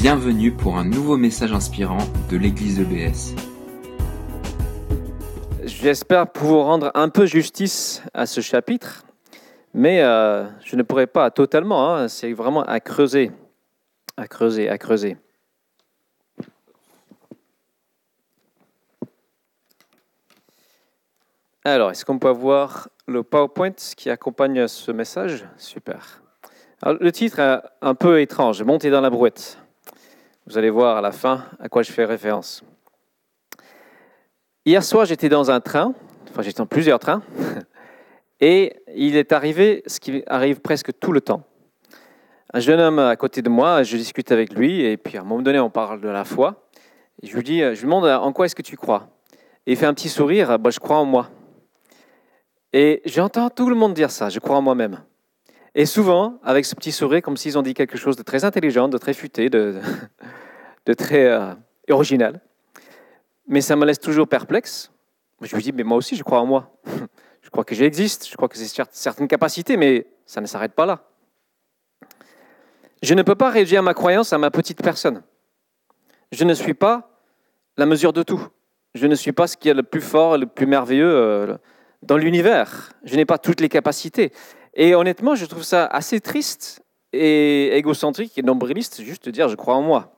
Bienvenue pour un nouveau message inspirant de l'église EBS. J'espère pouvoir rendre un peu justice à ce chapitre, mais euh, je ne pourrai pas totalement, hein. c'est vraiment à creuser, à creuser, à creuser. Alors, est-ce qu'on peut voir le PowerPoint qui accompagne ce message? Super. le titre est un peu étrange, Monter dans la brouette. Vous allez voir à la fin à quoi je fais référence. Hier soir, j'étais dans un train, enfin j'étais dans plusieurs trains, et il est arrivé ce qui arrive presque tout le temps. Un jeune homme à côté de moi, je discute avec lui, et puis à un moment donné, on parle de la foi. je lui dis, je lui demande en quoi est-ce que tu crois? Et il fait un petit sourire, bah, je crois en moi. Et j'entends tout le monde dire ça, je crois en moi-même. Et souvent, avec ce petit sourire, comme s'ils ont dit quelque chose de très intelligent, de très futé, de, très euh, original. Mais ça me laisse toujours perplexe. Je me dis, mais moi aussi, je crois en moi. Je crois que j'existe, je crois que j'ai certaines capacités, mais ça ne s'arrête pas là. Je ne peux pas réduire ma croyance à ma petite personne. Je ne suis pas la mesure de tout. Je ne suis pas ce qui est le plus fort, le plus merveilleux euh, dans l'univers. Je n'ai pas toutes les capacités. Et honnêtement, je trouve ça assez triste et égocentrique et nombriliste juste de dire je crois en moi.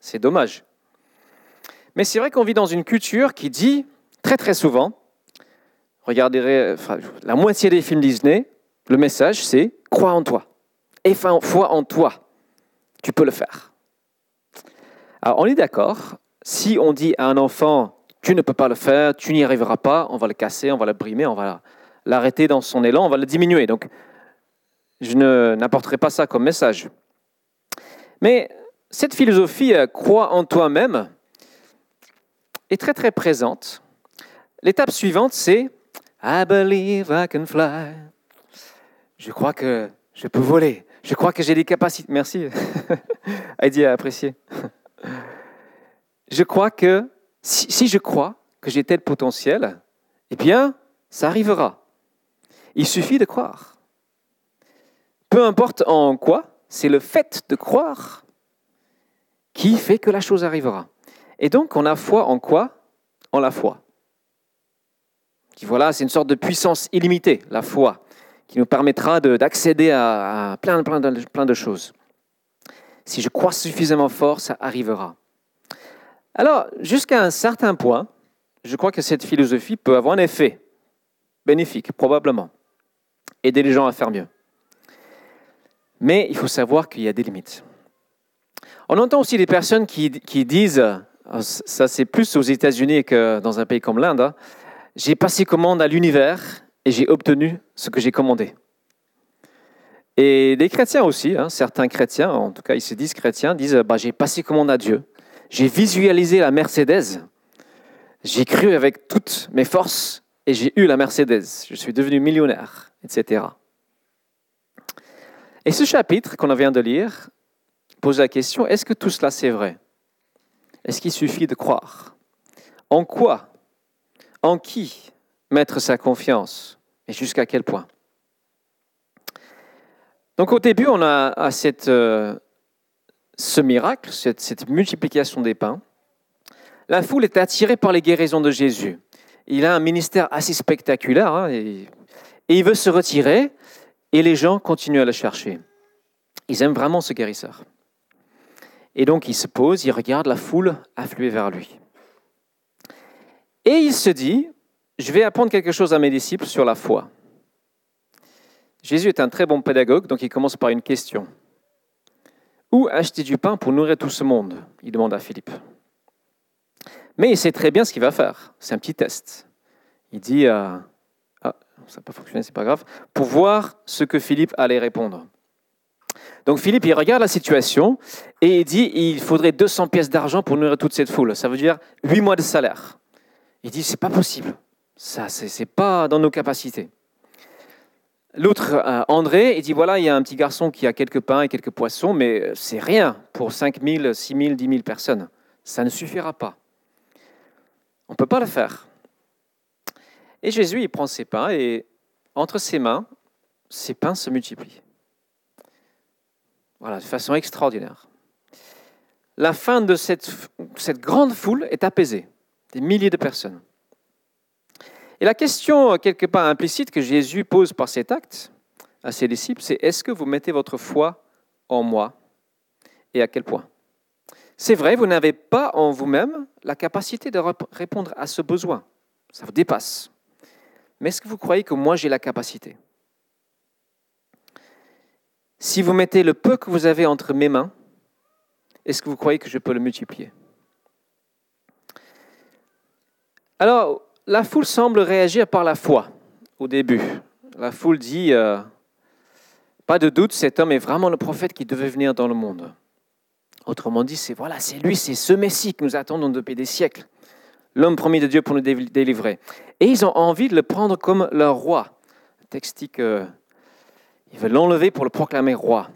C'est dommage. Mais c'est vrai qu'on vit dans une culture qui dit très très souvent, regardez la moitié des films Disney, le message c'est crois en toi et foi en toi. Tu peux le faire. Alors on est d'accord, si on dit à un enfant tu ne peux pas le faire, tu n'y arriveras pas, on va le casser, on va le brimer, on va l'arrêter dans son élan, on va le diminuer. Donc, je n'apporterai pas ça comme message. Mais cette philosophie euh, crois en toi-même est très très présente. L'étape suivante, c'est I believe I can fly. Je crois que je peux voler. Je crois que j'ai des capacités. Merci. Heidi a apprécié. Je crois que si, je crois que j'ai tel potentiel, eh bien, ça arrivera. Il suffit de croire. Peu importe en quoi, c'est le fait de croire qui fait que la chose arrivera. Et donc, on a foi en quoi? En la foi. voilà, c'est une sorte de puissance illimitée, la foi, qui nous permettra d'accéder à, plein, plein, de, plein de choses. Si je crois suffisamment fort, ça arrivera. Alors, jusqu'à un certain point, je crois que cette philosophie peut avoir un effet bénéfique, probablement. Aider les gens à faire mieux. Mais il faut savoir qu'il y a des limites. On entend aussi des personnes qui, disent, euh, ça c'est plus aux États-Unis que dans un pays comme l'Inde, hein, j'ai passé commande à l'univers et j'ai obtenu ce que j'ai commandé. Et des chrétiens aussi, hein, certains chrétiens, en tout cas ils se disent chrétiens, disent bah, j'ai passé commande à Dieu j'ai visualisé la Mercedes. J'ai cru avec toutes mes forces et j'ai eu la Mercedes. Je suis devenu millionnaire, etc. Et ce chapitre qu'on vient de lire pose la question, est-ce que tout cela c'est vrai? Est-ce qu'il suffit de croire? En quoi? En qui mettre sa confiance? Et jusqu'à quel point? Donc au début, on a cette euh, ce miracle, cette, multiplication des pains, la foule est attirée par les guérisons de Jésus. Il a un ministère assez spectaculaire hein, il veut se retirer et les gens continuent à le chercher. Ils aiment vraiment ce guérisseur. Et donc il se pose, il regarde la foule affluer vers lui. Et il se dit, je vais apprendre quelque chose à mes disciples sur la foi. Jésus est un très bon pédagogue, donc il commence par une question. Où acheter du pain pour nourrir tout ce monde? Il demande à Philippe. Mais il sait très bien ce qu'il va faire. C'est un petit test. Il dit, euh, ça n'a pas fonctionné, c'est pas grave, pour voir ce que Philippe allait répondre. Donc Philippe, il regarde la situation et il dit, il faudrait 200 pièces d'argent pour nourrir toute cette foule. Ça veut dire 8 mois de salaire. Il dit, c'est pas possible. Ça, c'est pas dans nos capacités. L'autre, euh, André, il dit voilà, il y a un petit garçon qui a quelques pains et quelques poissons, mais c'est rien pour 5 000, 6 000, 10 000 personnes. Ça ne suffira pas. On ne peut pas le faire. Et Jésus, il prend ses pains et entre ses mains, ses pains se multiplient. Voilà, de façon extraordinaire. la fin de cette, cette grande foule est apaisée, des milliers de personnes. Et la question, quelque part implicite, que Jésus pose par cet acte à ses disciples, c'est est-ce que vous mettez votre foi en moi et à quel point? C'est vrai, vous n'avez pas en vous-même la capacité de répondre à ce besoin. Ça vous dépasse. Mais est-ce que vous croyez que moi j'ai la capacité? Si vous mettez le peu que vous avez entre mes mains, est-ce que vous croyez que je peux le multiplier? Alors, la foule semble réagir par la foi au début. La foule dit, euh, pas de doute, cet homme est vraiment le prophète qui devait venir dans le monde. Autrement dit, c'est voilà, c'est lui, c'est ce Messie que nous attendons depuis des siècles, l'homme promis de Dieu pour nous délivrer. Et ils ont envie de le prendre comme leur roi. Le texte dit qu'ils veulent l'enlever pour le proclamer roi.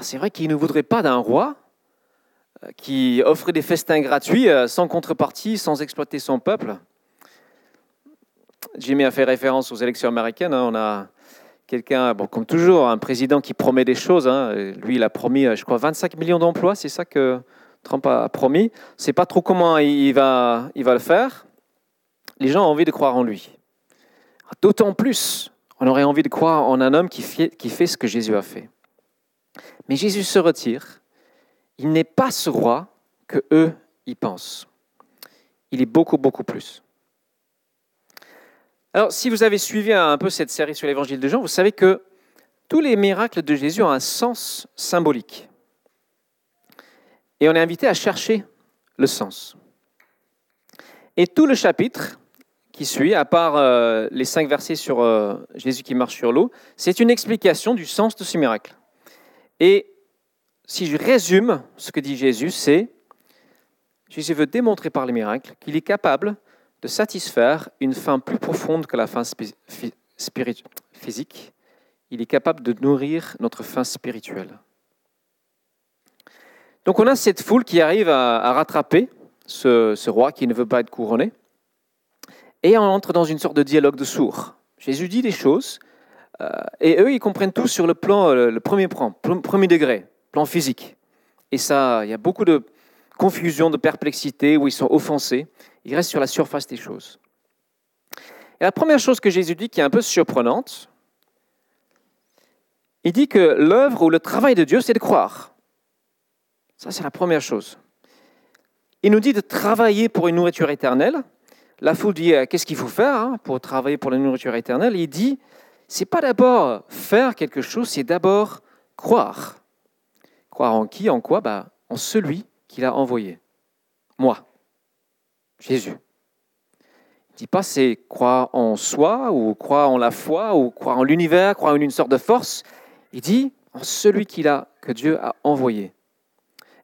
c'est vrai qu'ils ne voudraient pas d'un roi euh, qui offrait des festins gratuits euh, sans contrepartie, sans exploiter son peuple. Jimmy a fait référence aux élections américaines. Hein. On a quelqu'un, bon, comme toujours, un président qui promet des choses. Hein. Lui, il a promis, euh, je crois, 25 millions d'emplois. C'est ça que Trump a promis. On ne sait pas trop comment il va, le faire. Les gens ont envie de croire en lui. D'autant plus, on aurait envie de croire en un homme qui fait, qui fait ce que Jésus a fait. Mais Jésus se retire. Il n'est pas ce roi que eux y pensent. Il est beaucoup, beaucoup plus. Alors, si vous avez suivi un peu cette série sur l'évangile de Jean, vous savez que tous les miracles de Jésus ont un sens symbolique. Et on est invité à chercher le sens. Et tout le chapitre qui suit, à part euh, les cinq versets sur euh, Jésus qui marche sur l'eau, c'est une explication du sens de ce miracle. Et si je résume ce que dit Jésus, c'est Jésus veut démontrer par les miracles qu'il est capable de satisfaire une faim plus profonde que la faim physique. Il est capable de nourrir notre faim spirituelle. Donc on a cette foule qui arrive à, rattraper ce, roi qui ne veut pas être couronné. Et on entre dans une sorte de dialogue de sourds. Jésus dit des choses, euh, et eux, ils comprennent tout sur le plan, euh, le premier plan, premier degré, plan physique. Et ça, il y a beaucoup de confusion, de perplexité, où ils sont offensés. Il reste sur la surface des choses. Et la première chose que Jésus dit, qui est un peu surprenante, il dit que l'œuvre ou le travail de Dieu, c'est de croire. Ça, c'est la première chose. Il nous dit de travailler pour une nourriture éternelle. La foule dit euh, qu'est-ce qu'il faut faire hein, pour travailler pour la nourriture éternelle? Il dit c'est pas d'abord faire quelque chose, c'est d'abord croire. Croire en qui En quoi? Bah, En celui qu'il a envoyé. Moi. Jésus. Il ne dit pas c'est croire en soi ou croire en la foi ou croire en l'univers, croire en une sorte de force. Il dit en celui qu'il a, que Dieu a envoyé.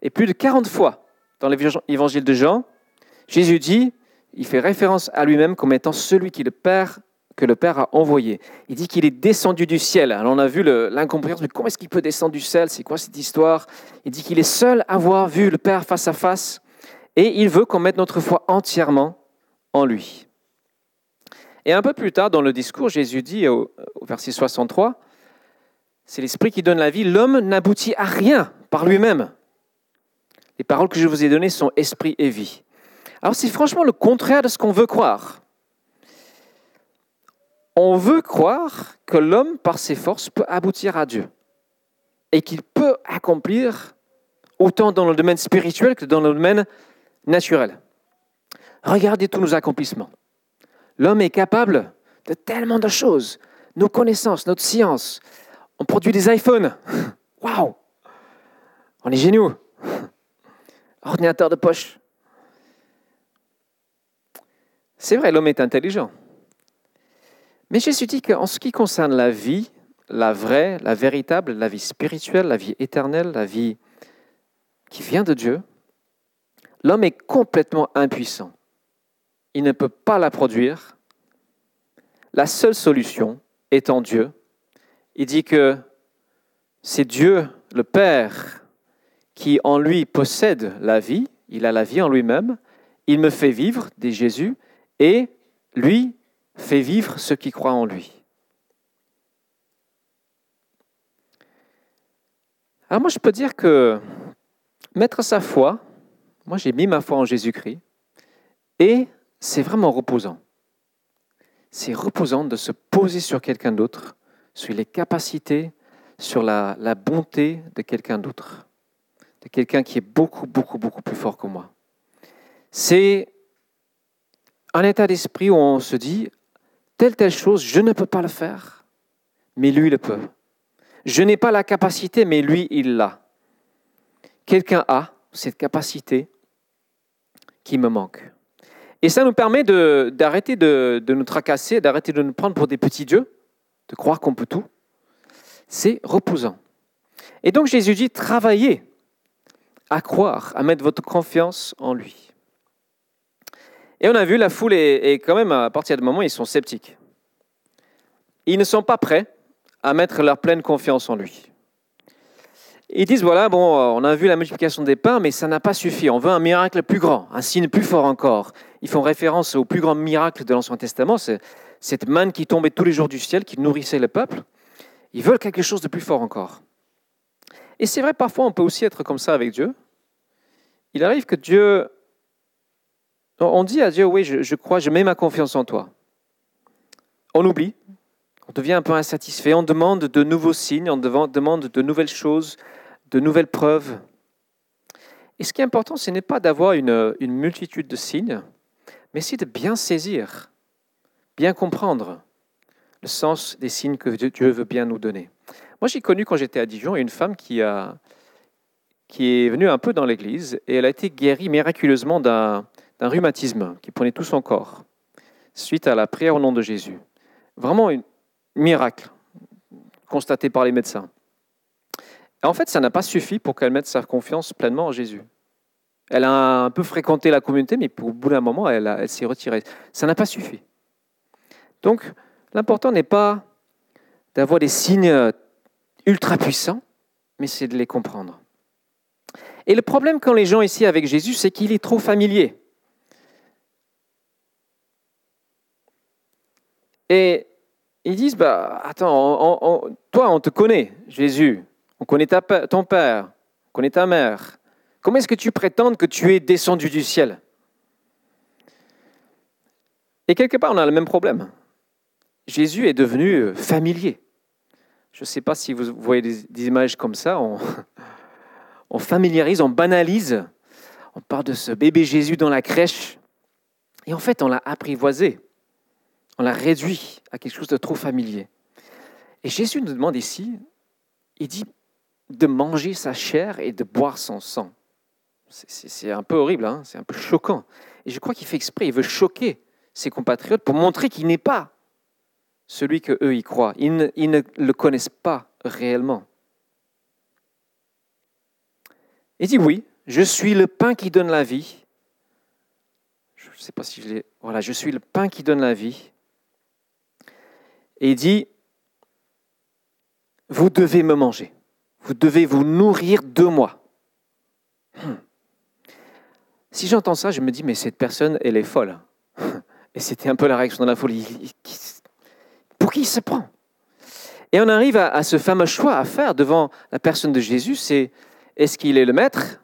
Et plus de 40 fois dans l'évangile de Jean, Jésus dit, il fait référence à lui-même comme étant celui qui le Père, que le Père a envoyé. Il dit qu'il est descendu du ciel. Alors on a vu l'incompréhension, mais comment est-ce qu'il peut descendre du ciel C'est quoi cette histoire? Il dit qu'il est seul à avoir vu le Père face à face et il veut qu'on mette notre foi entièrement en lui. Et un peu plus tard dans le discours, Jésus dit au, verset 63, c'est l'Esprit qui donne la vie, l'homme n'aboutit à rien par lui-même. Les paroles que je vous ai données sont esprit et vie. Alors c'est franchement le contraire de ce qu'on veut croire. On veut croire que l'homme, par ses forces, peut aboutir à Dieu et qu'il peut accomplir autant dans le domaine spirituel que dans le domaine naturel. Regardez tous nos accomplissements. L'homme est capable de tellement de choses. Nos connaissances, notre science. On produit des iPhones. Waouh On est géniaux. Ordinateur de poche. C'est vrai, l'homme est intelligent. Mais Jésus dit qu'en ce qui concerne la vie, la vraie, la véritable, la vie spirituelle, la vie éternelle, la vie qui vient de Dieu, L'homme est complètement impuissant. Il ne peut pas la produire. La seule solution étant Dieu. Il dit que c'est Dieu, le Père, qui en lui possède la vie. Il a la vie en lui-même. Il me fait vivre, dit Jésus, et lui fait vivre ceux qui croient en lui. Alors moi, je peux dire que mettre sa foi, moi j'ai mis ma foi en Jésus-Christ, et c'est vraiment reposant. C'est reposant de se poser sur quelqu'un d'autre, sur les capacités, sur la, la bonté de quelqu'un d'autre, de quelqu'un qui est beaucoup, beaucoup, beaucoup plus fort que moi. C'est un état d'esprit où on se dit, telle, telle chose, je ne peux pas le faire, mais lui le peut. Je n'ai pas la capacité, mais lui, il l'a. Quelqu'un a cette capacité qui me manque. Et ça nous permet d'arrêter de, de, nous tracasser, d'arrêter de nous prendre pour des petits dieux, de croire qu'on peut tout. C'est reposant. Et donc Jésus dit, travaillez à croire, à mettre votre confiance en lui. Et on a vu, la foule est, quand même, à partir du moment, ils sont sceptiques. Ils ne sont pas prêts à mettre leur pleine confiance en lui. Ils disent, voilà, bon, on a vu la multiplication des pains, mais ça n'a pas suffi. On veut un miracle plus grand, un signe plus fort encore. Ils font référence au plus grand miracle de l'Ancien Testament, cette manne qui tombait tous les jours du ciel, qui nourrissait le peuple. Ils veulent quelque chose de plus fort encore. Et c'est vrai, parfois, on peut aussi être comme ça avec Dieu. Il arrive que Dieu... On dit à Dieu, oui, je, crois, je mets ma confiance en toi. On oublie, on devient un peu insatisfait, on demande de nouveaux signes, on demande de nouvelles choses, de nouvelles preuves. Et ce qui est important, ce n'est pas d'avoir une, multitude de signes, mais c'est de bien saisir, bien comprendre le sens des signes que Dieu veut bien nous donner. Moi, j'ai connu quand j'étais à Dijon une femme qui, a, qui est venue un peu dans l'église et elle a été guérie miraculeusement d'un rhumatisme qui prenait tout son corps suite à la prière au nom de Jésus. Vraiment une, miracle constaté par les médecins. en fait, ça n'a pas suffi pour qu'elle mette sa confiance pleinement en Jésus. Elle a un peu fréquenté la communauté, mais au bout d'un moment, elle, elle s'est retirée. Ça n'a pas suffi. Donc, l'important n'est pas d'avoir des signes ultra puissants, mais c'est de les comprendre. Et le problème quand les gens ici avec Jésus, c'est qu'il est trop familier. Et ils disent, bah, attends, toi, on te connaît, Jésus, on connaît ton père, on connaît ta mère. Comment est-ce que tu prétends que tu es descendu du ciel? Et quelque part, on a le même problème. Jésus est devenu euh, familier. Je ne sais pas si vous voyez des, images comme ça. On, familiarise, on banalise. On parle de ce bébé Jésus dans la crèche. Et en fait, on l'a apprivoisé. On l'a réduit à quelque chose de trop familier. Et Jésus nous demande ici, il dit de manger sa chair et de boire son sang. C'est un peu horrible, hein, c'est un peu choquant. Et je crois qu'il fait exprès, il veut choquer ses compatriotes pour montrer qu'il n'est pas celui que eux y croient. Ils ne, le connaissent pas réellement. Il dit oui, je suis le pain qui donne la vie. Je ne sais pas si je l'ai. Voilà, je suis le pain qui donne la vie. Et il dit, vous devez me manger, vous devez vous nourrir de moi. Hmm. Si j'entends ça, je me dis, mais cette personne, elle est folle. Et c'était un peu la réaction de la folie. Pour qui il se prend. Et on arrive à, ce fameux choix à faire devant la personne de Jésus, c'est est-ce qu'il est le maître,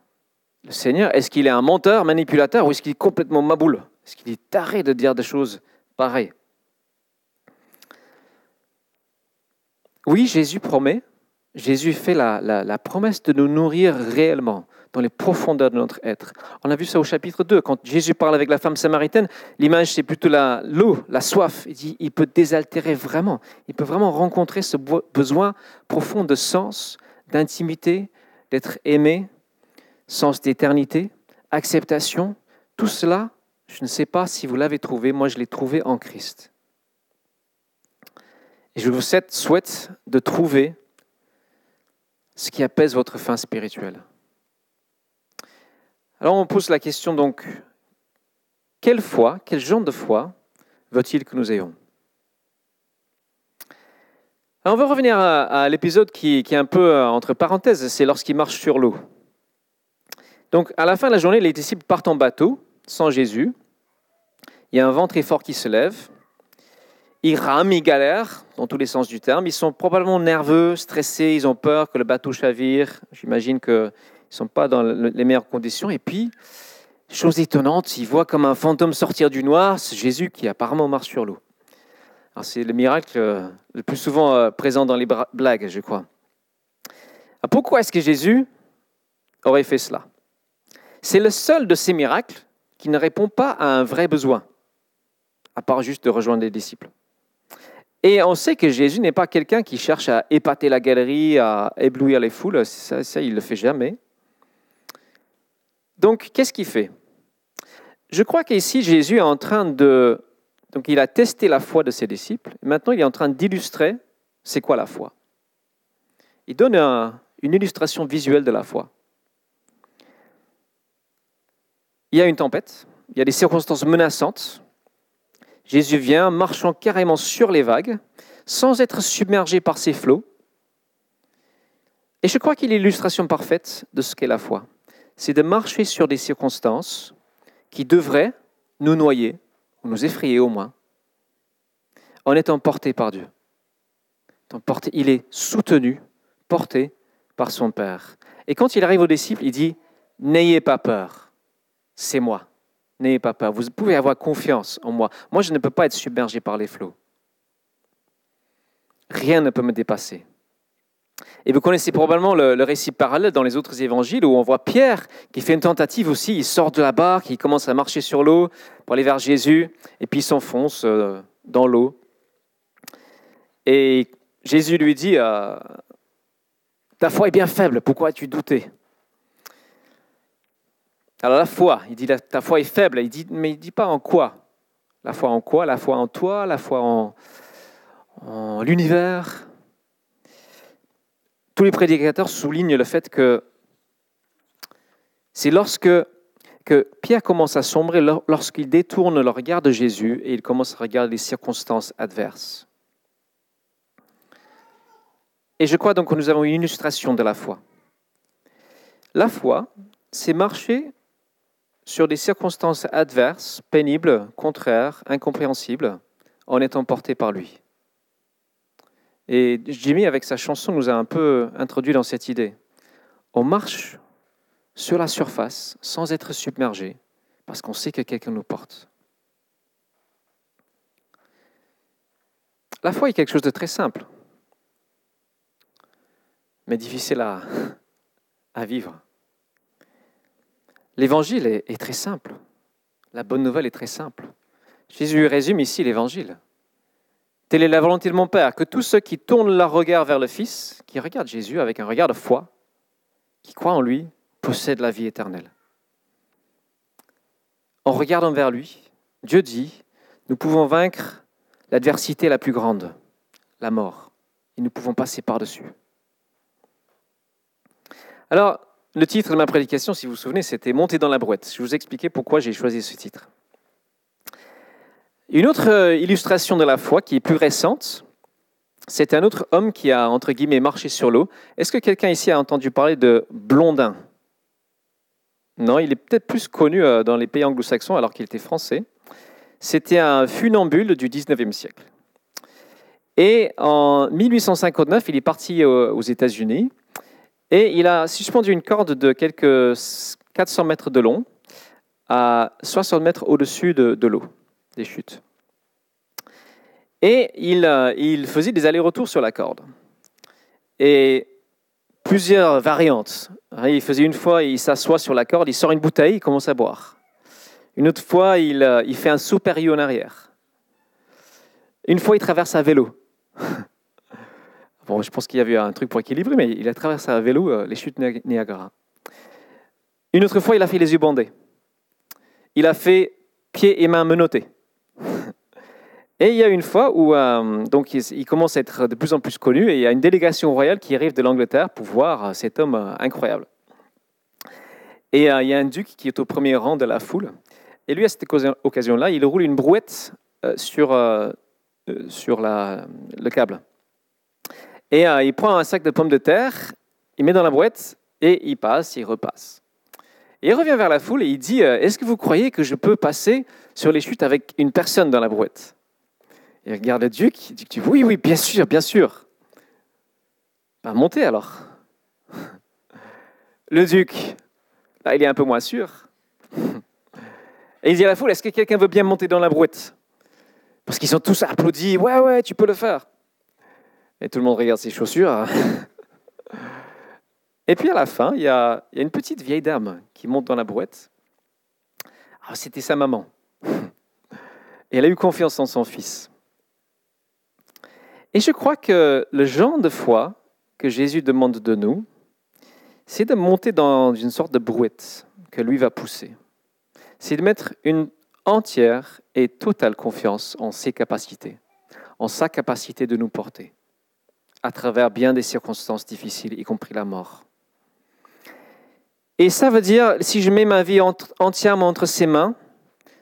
le Seigneur? Est-ce qu'il est un menteur, manipulateur, ou est-ce qu'il est complètement maboule? Est-ce qu'il est taré de dire des choses pareilles? Oui, Jésus promet, Jésus fait la, promesse de nous nourrir réellement dans les profondeurs de notre être. On a vu ça au chapitre 2, quand Jésus parle avec la femme samaritaine, l'image c'est plutôt l'eau, la, soif. Il dit, il peut désaltérer vraiment, il peut vraiment rencontrer ce besoin profond de sens, d'intimité, d'être aimé, sens d'éternité, acceptation. Tout cela, je ne sais pas si vous l'avez trouvé, moi je l'ai trouvé en Christ. Et je vous souhaite de trouver ce qui apaise votre faim spirituelle. Alors on pose la question donc, quelle foi, quel genre de foi veut-il que nous ayons? Alors on va revenir à, l'épisode qui, est un peu euh, entre parenthèses, c'est lorsqu'il marche sur l'eau. Donc à la fin de la journée, les disciples partent en bateau, sans Jésus. Il y a un vent très fort qui se lève. Ils rament, ils galèrent, dans tous les sens du terme. Ils sont probablement nerveux, stressés, ils ont peur que le bateau chavire. J'imagine qu'ils Ils ne sont pas dans les meilleures conditions. Et puis, chose étonnante, ils voient comme un fantôme sortir du noir, c'est Jésus qui apparemment marche sur l'eau. C'est le miracle euh, le plus souvent euh, présent dans les blagues, je crois. Pourquoi est-ce que Jésus aurait fait cela? C'est le seul de ces miracles qui ne répond pas à un vrai besoin, à part juste de rejoindre les disciples. Et on sait que Jésus n'est pas quelqu'un qui cherche à épater la galerie, à éblouir les foules. Ça, ça il ne le fait jamais. Donc, qu'est-ce qu'il fait? Je crois qu'ici, Jésus est en train de... Donc, il a testé la foi de ses disciples. Maintenant, il est en train d'illustrer c'est quoi la foi. Il donne une illustration visuelle de la foi. Il y a une tempête, il y a des circonstances menaçantes, Jésus vient marchant carrément sur les vagues, sans être submergé par ces flots. Et je crois qu'il est l'illustration parfaite de ce qu'est la foi. C'est de marcher sur des circonstances qui devraient nous noyer, ou nous effrayer au moins, en étant portés par Dieu. Il est soutenu, porté par son Père. Et quand il arrive aux disciples, il dit, N'ayez pas peur, c'est moi. N'ayez pas peur. Vous pouvez avoir confiance en moi. Moi, je ne peux pas être submergé par les flots. Rien ne peut me dépasser. Et vous connaissez probablement le, récit parallèle dans les autres évangiles où on voit Pierre qui fait une tentative aussi. Il sort de la barque, il commence à marcher sur l'eau pour aller vers Jésus, et puis il s'enfonce euh, dans l'eau. Et Jésus lui dit euh, Ta foi est bien faible, pourquoi as-tu douté? Alors la foi, il dit ta foi est faible, il dit, mais il ne dit pas en quoi? La foi en quoi? La foi en toi, la foi en, l'univers? Tous les prédicateurs soulignent le fait que c'est lorsque que Pierre commence à sombrer, lorsqu'il détourne le regard de Jésus et il commence à regarder les circonstances adverses. Et je crois donc que nous avons une illustration de la foi. La foi, c'est marcher sur des circonstances adverses, pénibles, contraires, incompréhensibles, en étant porté par lui. Et Jimmy, avec sa chanson, nous a un peu introduit dans cette idée. On marche sur la surface sans être submergé, parce qu'on sait que quelqu'un nous porte. La foi est quelque chose de très simple, mais difficile à, vivre. L'évangile est, très simple. La bonne nouvelle est très simple. Jésus résume ici l'évangile. Telle est la volonté de mon Père, que tous ceux qui tournent leur regard vers le Fils, qui regardent Jésus avec un regard de foi, qui croient en lui, possèdent la vie éternelle. En regardant vers lui, Dieu dit, nous pouvons vaincre l'adversité la plus grande, la mort, et nous pouvons passer par-dessus. Alors, le titre de ma prédication, si vous vous souvenez, c'était Monter dans la brouette. Je vous expliquer pourquoi j'ai choisi ce titre. Une autre euh, illustration de la foi qui est plus récente, c'est un autre homme qui a, entre guillemets, marché sur l'eau. Est-ce que quelqu'un ici a entendu parler de Blondin? Non, il est peut-être plus connu euh, dans les pays anglo-saxons alors qu'il était français. C'était un funambule du 19e siècle. Et en 1859, il est parti aux États-Unis et il a suspendu une corde de quelques 400 mètres de long à 60 mètres au-dessus de, l'eau, des chutes. Et il, euh, il faisait des allers-retours sur la corde. Et plusieurs variantes. Il faisait une fois, il s'assoit sur la corde, il sort une bouteille, il commence à boire. Une autre fois, il, euh, fait un saut périlleux en arrière. Une fois, il traverse à vélo. Bon, je pense qu'il y avait un truc pour équilibrer, mais il a traversé à vélo euh, les chutes Niagara. Une autre fois, il a fait les yeux bandés. Il a fait pieds et mains menottés. Et il y a une fois où euh, donc il, commence à être de plus en plus connu et il y a une délégation royale qui arrive de l'Angleterre pour voir euh, cet homme incroyable. Et il y a un duc qui est au premier rang de la foule. Et lui, à cette occasion-là, il roule une brouette sur, sur la, le câble. Et euh, il prend un sac de pommes de terre, il met dans la boîte et il passe, il repasse. Et il revient vers la foule et il dit euh, Est-ce que vous croyez que je peux passer sur les chutes avec une personne dans la brouette? Il regarde le duc, il dit Oui, oui, bien sûr, bien sûr. Ben, montez alors. Le duc, là, il est un peu moins sûr. Et il dit à la foule, est-ce que quelqu'un veut bien monter dans la brouette? Parce qu'ils sont tous applaudis, ouais, ouais, tu peux le faire. Et tout le monde regarde ses chaussures. Et puis à la fin, il y a, une petite vieille dame qui monte dans la brouette. Ah, c'était sa maman. Et elle a eu confiance en son fils. Et je crois que le genre de foi que Jésus demande de nous, c'est de monter dans une sorte de brouette que lui va pousser. C'est de mettre une entière et totale confiance en ses capacités, en sa capacité de nous porter, à travers bien des circonstances difficiles, y compris la mort. Et ça veut dire, si je mets ma vie entièrement entre ses mains,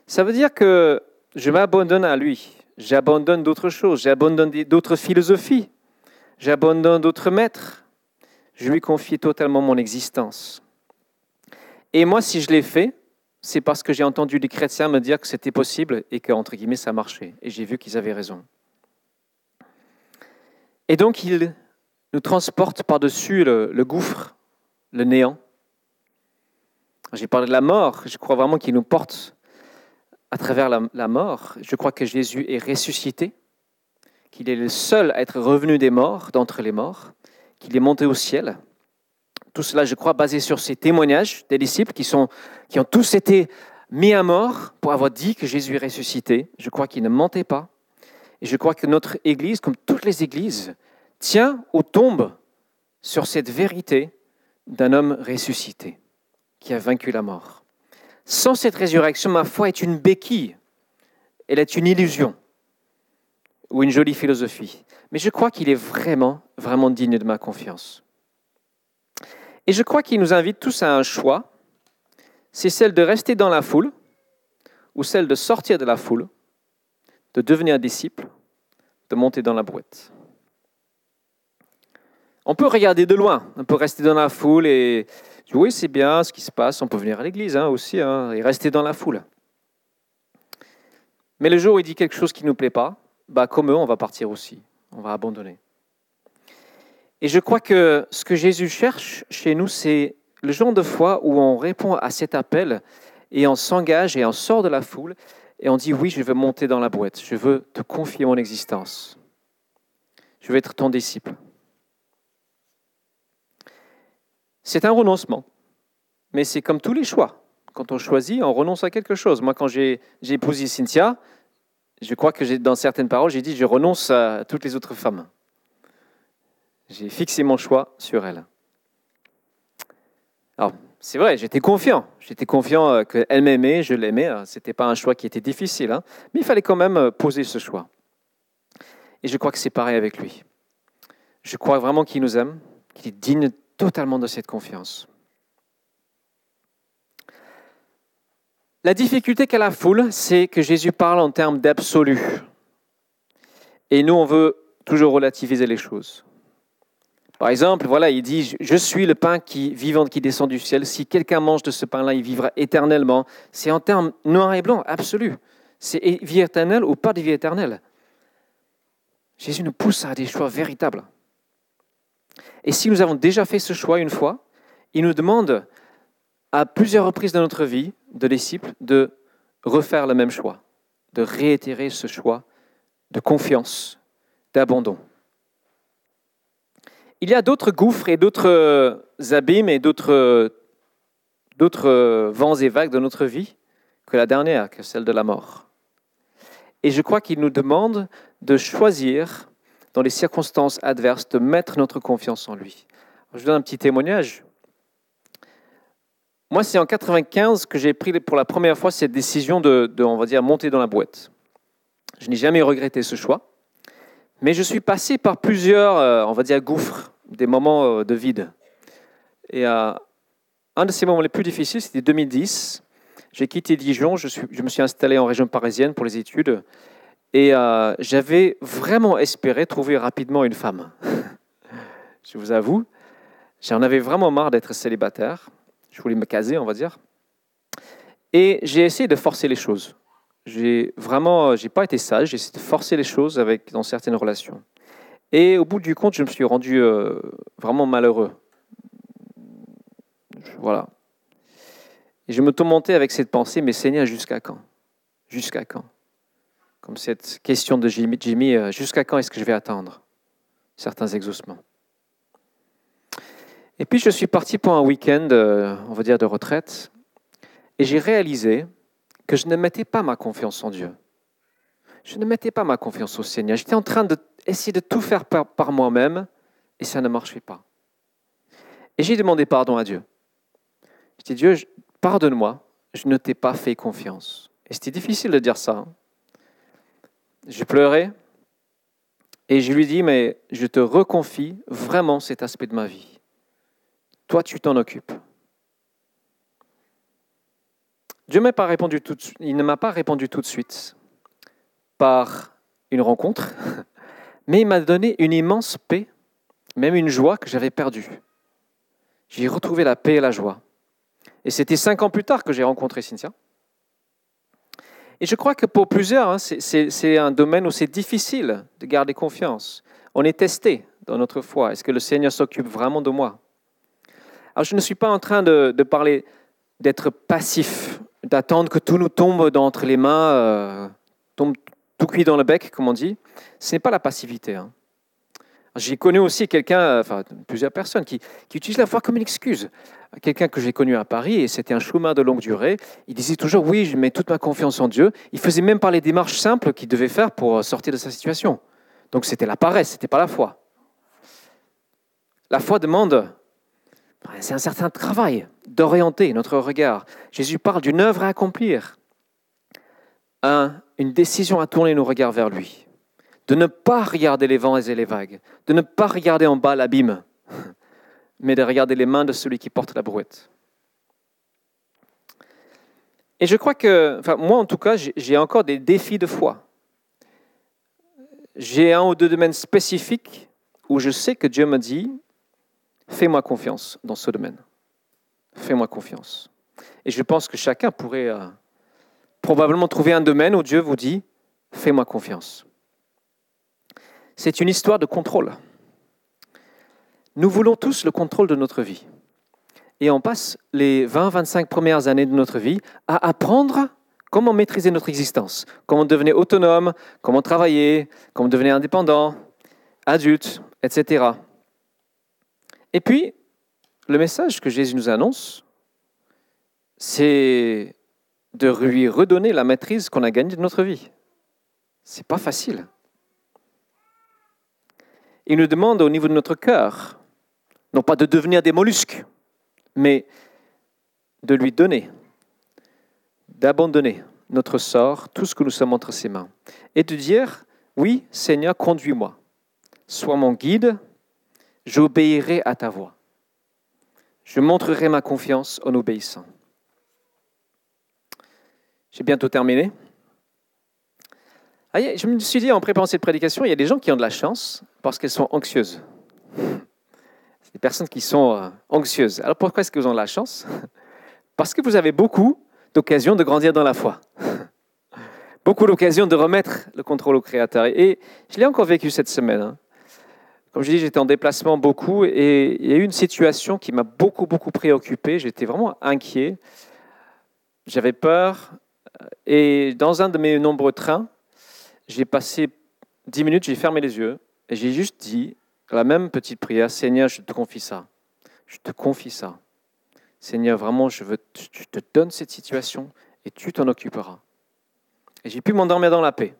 ça veut dire que je m'abandonne à lui. J'abandonne d'autres choses, j'abandonne d'autres philosophies, j'abandonne d'autres maîtres. Je lui confie totalement mon existence. Et moi, si je l'ai fait, c'est parce que j'ai entendu des chrétiens me dire que c'était possible et que, entre guillemets, ça marchait. Et j'ai vu qu'ils avaient raison. Et donc, il nous transporte par-dessus le, le gouffre, le néant, j'ai parlé de la mort. Je crois vraiment qu'il nous porte à travers la, mort. Je crois que Jésus est ressuscité, qu'il est le seul à être revenu des morts, d'entre les morts, qu'il est monté au ciel. Tout cela, je crois, basé sur ces témoignages des disciples qui, sont, qui ont tous été mis à mort pour avoir dit que Jésus est ressuscité. Je crois qu'il ne mentait pas. Et je crois que notre Église, comme toutes les Églises, tient ou tombe sur cette vérité d'un homme ressuscité qui a vaincu la mort. Sans cette résurrection, ma foi est une béquille. Elle est une illusion ou une jolie philosophie. Mais je crois qu'il est vraiment, vraiment digne de ma confiance. Et je crois qu'il nous invite tous à un choix. C'est celle de rester dans la foule ou celle de sortir de la foule, de devenir disciple, de monter dans la brouette. On peut regarder de loin, on peut rester dans la foule et oui, c'est bien ce qui se passe, on peut venir à l'église hein, aussi hein, et rester dans la foule. Mais le jour où il dit quelque chose qui ne nous plaît pas, bah, comme eux, on va partir aussi, on va abandonner. Et je crois que ce que Jésus cherche chez nous, c'est le genre de foi où on répond à cet appel et on s'engage et on sort de la foule et on dit oui, je veux monter dans la boîte, je veux te confier mon existence, je veux être ton disciple. C'est un renoncement. Mais c'est comme tous les choix. Quand on choisit, on renonce à quelque chose. Moi, quand j'ai épousé Cynthia, je crois que dans certaines paroles, j'ai dit je renonce à toutes les autres femmes. J'ai fixé mon choix sur elle. Alors, c'est vrai, j'étais confiant. J'étais confiant euh, qu'elle m'aimait, je l'aimais. Ce n'était pas un choix qui était difficile, hein. mais il fallait quand même euh, poser ce choix. Et je crois que c'est pareil avec lui. Je crois vraiment qu'il nous aime, qu'il est digne totalement de cette confiance. La difficulté qu'a la foule, c'est que Jésus parle en termes d'absolu. Et nous, on veut toujours relativiser les choses. Par exemple, voilà, il dit Je suis le pain qui, vivant qui descend du ciel. Si quelqu'un mange de ce pain-là, il vivra éternellement. C'est en termes noir et blanc, absolu. C'est vie éternelle ou pas de vie éternelle. Jésus nous pousse à des choix véritables. Et si nous avons déjà fait ce choix une fois, il nous demande à plusieurs reprises dans notre vie de disciples de refaire le même choix, de réitérer ce choix de confiance, d'abandon. Il y a d'autres gouffres et d'autres abîmes et d'autres, d'autres vents et vagues dans notre vie que la dernière, que celle de la mort. Et je crois qu'il nous demande de choisir dans les circonstances adverses, de mettre notre confiance en lui. Je vous donne un petit témoignage. Moi, c'est en 95 que j'ai pris pour la première fois cette décision de, on va dire, monter dans la boîte. Je n'ai jamais regretté ce choix, mais je suis passé par plusieurs, euh, on va dire, gouffres, des moments euh, de vide. Et euh, un de ces moments les plus difficiles, c'était 2010. J'ai quitté Dijon, je, suis, je me suis installé en région parisienne pour les études. Et euh, j'avais vraiment espéré trouver rapidement une femme. je vous avoue, j'en avais vraiment marre d'être célibataire. Je voulais me caser, on va dire. Et j'ai essayé de forcer les choses. J'ai vraiment, j'ai pas été sage. J'ai essayé de forcer les choses avec dans certaines relations. Et au bout du compte, je me suis rendu euh, vraiment malheureux. Voilà. Et je me tourmentais avec cette pensée, mais Seigneur, jusqu'à quand? Jusqu'à quand? Comme cette question de Jimmy, euh, jusqu'à quand est-ce que je vais attendre certains exaucements? Et puis je suis parti pour un week-end, euh, on va dire, de retraite, et j'ai réalisé que je ne mettais pas ma confiance en Dieu. Je ne mettais pas ma confiance au Seigneur. J'étais en train d'essayer de, tout faire par, par moi-même, et ça ne marchait pas. Et j'ai demandé pardon à Dieu. J'ai dit, Dieu, pardonne-moi, je ne t'ai pas fait confiance. Et c'était difficile de dire ça. Hein. J'ai pleuré et je lui dis, mais je te reconfie vraiment cet aspect de ma vie. Toi, tu t'en occupes. Dieu m'a pas répondu tout. Il ne m'a pas répondu tout de suite par une rencontre, mais il m'a donné une immense paix, même une joie que j'avais perdue. J'ai retrouvé la paix et la joie. Et c'était cinq ans plus tard que j'ai rencontré Cynthia. Et je crois que pour plusieurs, hein, c'est un domaine où c'est difficile de garder confiance. On est testé dans notre foi. Est-ce que le Seigneur s'occupe vraiment de moi? Alors je ne suis pas en train de, parler d'être passif, d'attendre que tout nous tombe d'entre les mains, euh, tombe tout cuit dans le bec, comme on dit. Ce n'est pas la passivité. Hein. J'ai connu aussi quelqu'un, enfin plusieurs personnes, qui, utilisent la foi comme une excuse quelqu'un que j'ai connu à Paris, et c'était un chemin de longue durée. Il disait toujours, oui, je mets toute ma confiance en Dieu. Il faisait même pas les démarches simples qu'il devait faire pour sortir de sa situation. Donc c'était la paresse, c'était pas la foi. La foi demande, c'est un certain travail d'orienter notre regard. Jésus parle d'une œuvre à accomplir, une décision à tourner nos regards vers lui, de ne pas regarder les vents et les vagues, de ne pas regarder en bas l'abîme, mais de regarder les mains de celui qui porte la brouette. Et je crois que, enfin, moi en tout cas, j'ai encore des défis de foi. J'ai un ou deux domaines spécifiques où je sais que Dieu me dit, fais-moi confiance dans ce domaine. Fais-moi confiance. Et je pense que chacun pourrait euh, probablement trouver un domaine où Dieu vous dit, fais-moi confiance. C'est une histoire de contrôle. Nous voulons tous le contrôle de notre vie. Et on passe les 20-25 premières années de notre vie à apprendre comment maîtriser notre existence, comment devenir autonome, comment travailler, comment devenir indépendant, adulte, etc. Et puis, le message que Jésus nous annonce, c'est de lui redonner la maîtrise qu'on a gagnée de notre vie. C'est pas facile. Il nous demande au niveau de notre cœur non pas de devenir des mollusques, mais de lui donner, d'abandonner notre sort, tout ce que nous sommes entre ses mains, et de dire, oui, Seigneur, conduis-moi, sois mon guide, j'obéirai à ta voix. Je montrerai ma confiance en obéissant. J'ai bientôt terminé. Ah, je me suis dit en préparant cette prédication, il y a des gens qui ont de la chance parce qu'elles sont anxieuses des personnes qui sont euh, anxieuses. Alors pourquoi est-ce que vous avez la chance? Parce que vous avez beaucoup d'occasions de grandir dans la foi. Beaucoup d'occasions de remettre le contrôle au Créateur. Et je l'ai encore vécu cette semaine. Hein. Comme je dis, j'étais en déplacement beaucoup et il y a eu une situation qui m'a beaucoup, beaucoup préoccupé. J'étais vraiment inquiet. J'avais peur. Et dans un de mes nombreux trains, j'ai passé dix minutes, j'ai fermé les yeux et j'ai juste dit la même petite prière, Seigneur, je te confie ça. Je te confie ça. Seigneur, vraiment, je, je te donne cette situation et tu t'en occuperas. Et j'ai pu m'endormir dans la paix.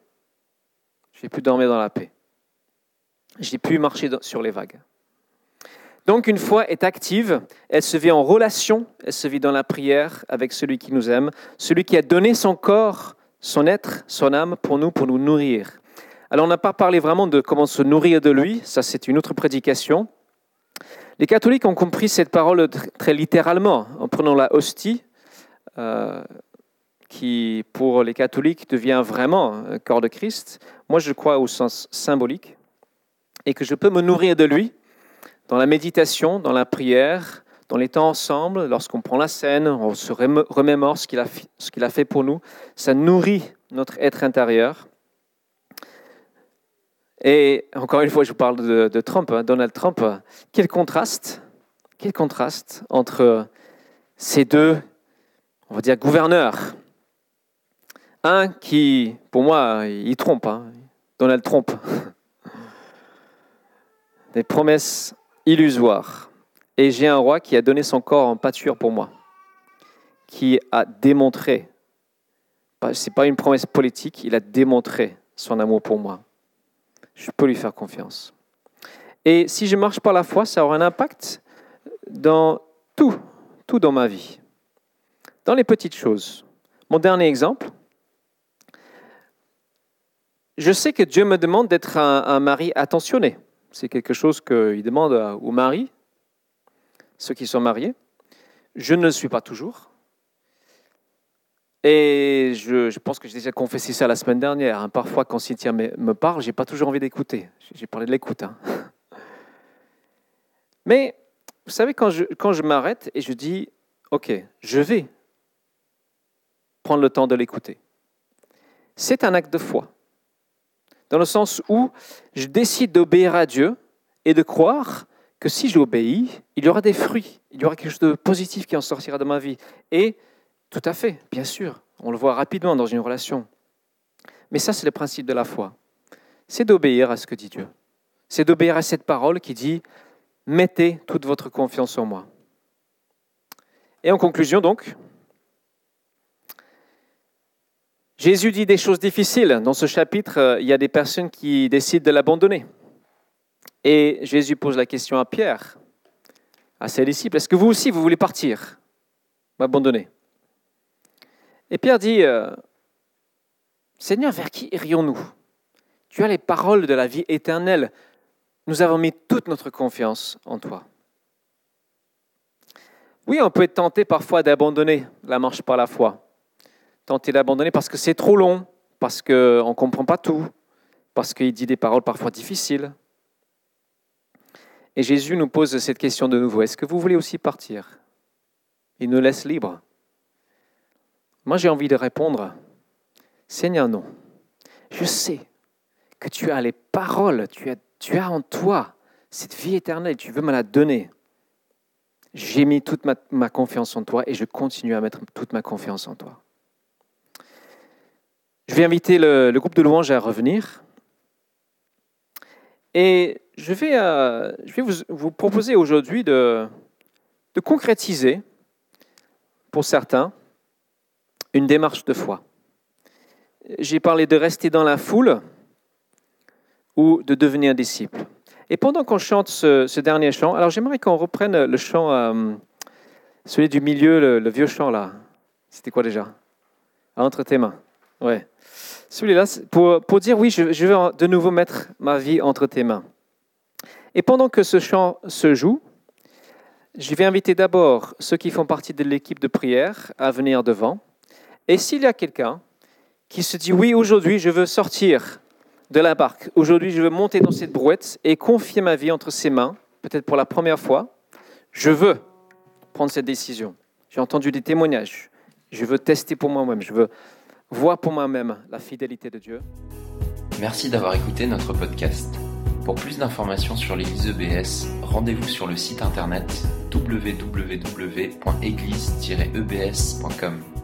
J'ai pu dormir dans la paix. J'ai pu marcher sur les vagues. Donc une foi est active, elle se vit en relation, elle se vit dans la prière avec celui qui nous aime, celui qui a donné son corps, son être, son âme pour nous, pour nous nourrir. Alors on n'a pas parlé vraiment de comment se nourrir de lui, ça c'est une autre prédication. Les catholiques ont compris cette parole très littéralement en prenant la hostie, euh, qui pour les catholiques devient vraiment un corps de Christ. Moi je crois au sens symbolique, et que je peux me nourrir de lui dans la méditation, dans la prière, dans les temps ensemble, lorsqu'on prend la scène, on se remémore ce qu'il a, a fait pour nous. Ça nourrit notre être intérieur. Et encore une fois, je vous parle de, Trump, hein, Donald Trump. Quel contraste, quel contraste entre ces deux, on va dire, gouverneurs. Un qui, pour moi, il trompe, hein. Donald Trump. Des promesses illusoires. Et j'ai un roi qui a donné son corps en pâture pour moi, qui a démontré, ce n'est pas une promesse politique, il a démontré son amour pour moi. Je peux lui faire confiance. Et si je marche par la foi, ça aura un impact dans tout, tout dans ma vie, dans les petites choses. Mon dernier exemple, je sais que Dieu me demande d'être un, mari attentionné. C'est quelque chose qu'il demande aux maris, ceux qui sont mariés. Je ne le suis pas toujours. Et je, pense que j'ai déjà confessé ça la semaine dernière. Hein. Parfois, quand Cynthia me, parle, je n'ai pas toujours envie d'écouter. J'ai parlé de l'écoute. Hein. Mais vous savez, quand je, quand je m'arrête et je dis, OK, je vais prendre le temps de l'écouter, c'est un acte de foi. Dans le sens où je décide d'obéir à Dieu et de croire que si j'obéis, il y aura des fruits, il y aura quelque chose de positif qui en sortira de ma vie. Et tout à fait, bien sûr, on le voit rapidement dans une relation. Mais ça, c'est le principe de la foi. C'est d'obéir à ce que dit Dieu. C'est d'obéir à cette parole qui dit mettez toute votre confiance en moi. Et en conclusion, donc, Jésus dit des choses difficiles. Dans ce chapitre, euh, il y a des personnes qui décident de l'abandonner. Et Jésus pose la question à Pierre, à ses disciples, est-ce que vous aussi, vous voulez partir, m'abandonner? Et Pierre dit, euh, Seigneur, vers qui irions-nous? Tu as les paroles de la vie éternelle nous avons mis toute notre confiance en toi. Oui, on peut être tenté parfois d'abandonner la marche par la foi. Tenter d'abandonner parce que c'est trop long, parce qu'on ne comprend pas tout, parce qu'il dit des paroles parfois difficiles. Et Jésus nous pose cette question de nouveau. Est-ce que vous voulez aussi partir? Il nous laisse libres. Moi, j'ai envie de répondre, Seigneur, non. Je sais que tu as les paroles, tu as tu as en toi cette vie éternelle, tu veux me la donner. J'ai mis toute ma, confiance en toi et je continue à mettre toute ma confiance en toi. Je vais inviter le, groupe de louanges à revenir. Et je vais, euh, je vais vous, proposer aujourd'hui de, de concrétiser, pour certains, une démarche de foi. J'ai parlé de rester dans la foule, ou de devenir disciple. Et pendant qu'on chante ce, dernier chant, alors j'aimerais qu'on reprenne le chant, euh, celui du milieu, le, vieux chant là. C'était quoi déjà? Entre tes mains. Ouais. Celui-là, pour, pour dire oui, je, je veux de nouveau mettre ma vie entre tes mains. Et pendant que ce chant se joue, je vais inviter d'abord ceux qui font partie de l'équipe de prière à venir devant. Et s'il y a quelqu'un qui se dit oui, aujourd'hui, je veux sortir de la barque. Aujourd'hui, je veux monter dans cette brouette et confier ma vie entre ses mains, peut-être pour la première fois. Je veux prendre cette décision. J'ai entendu des témoignages. Je veux tester pour moi-même. Je veux voir pour moi-même la fidélité de Dieu. Merci d'avoir écouté notre podcast. Pour plus d'informations sur l'Église EBS, rendez-vous sur le site internet www.église-ebs.com.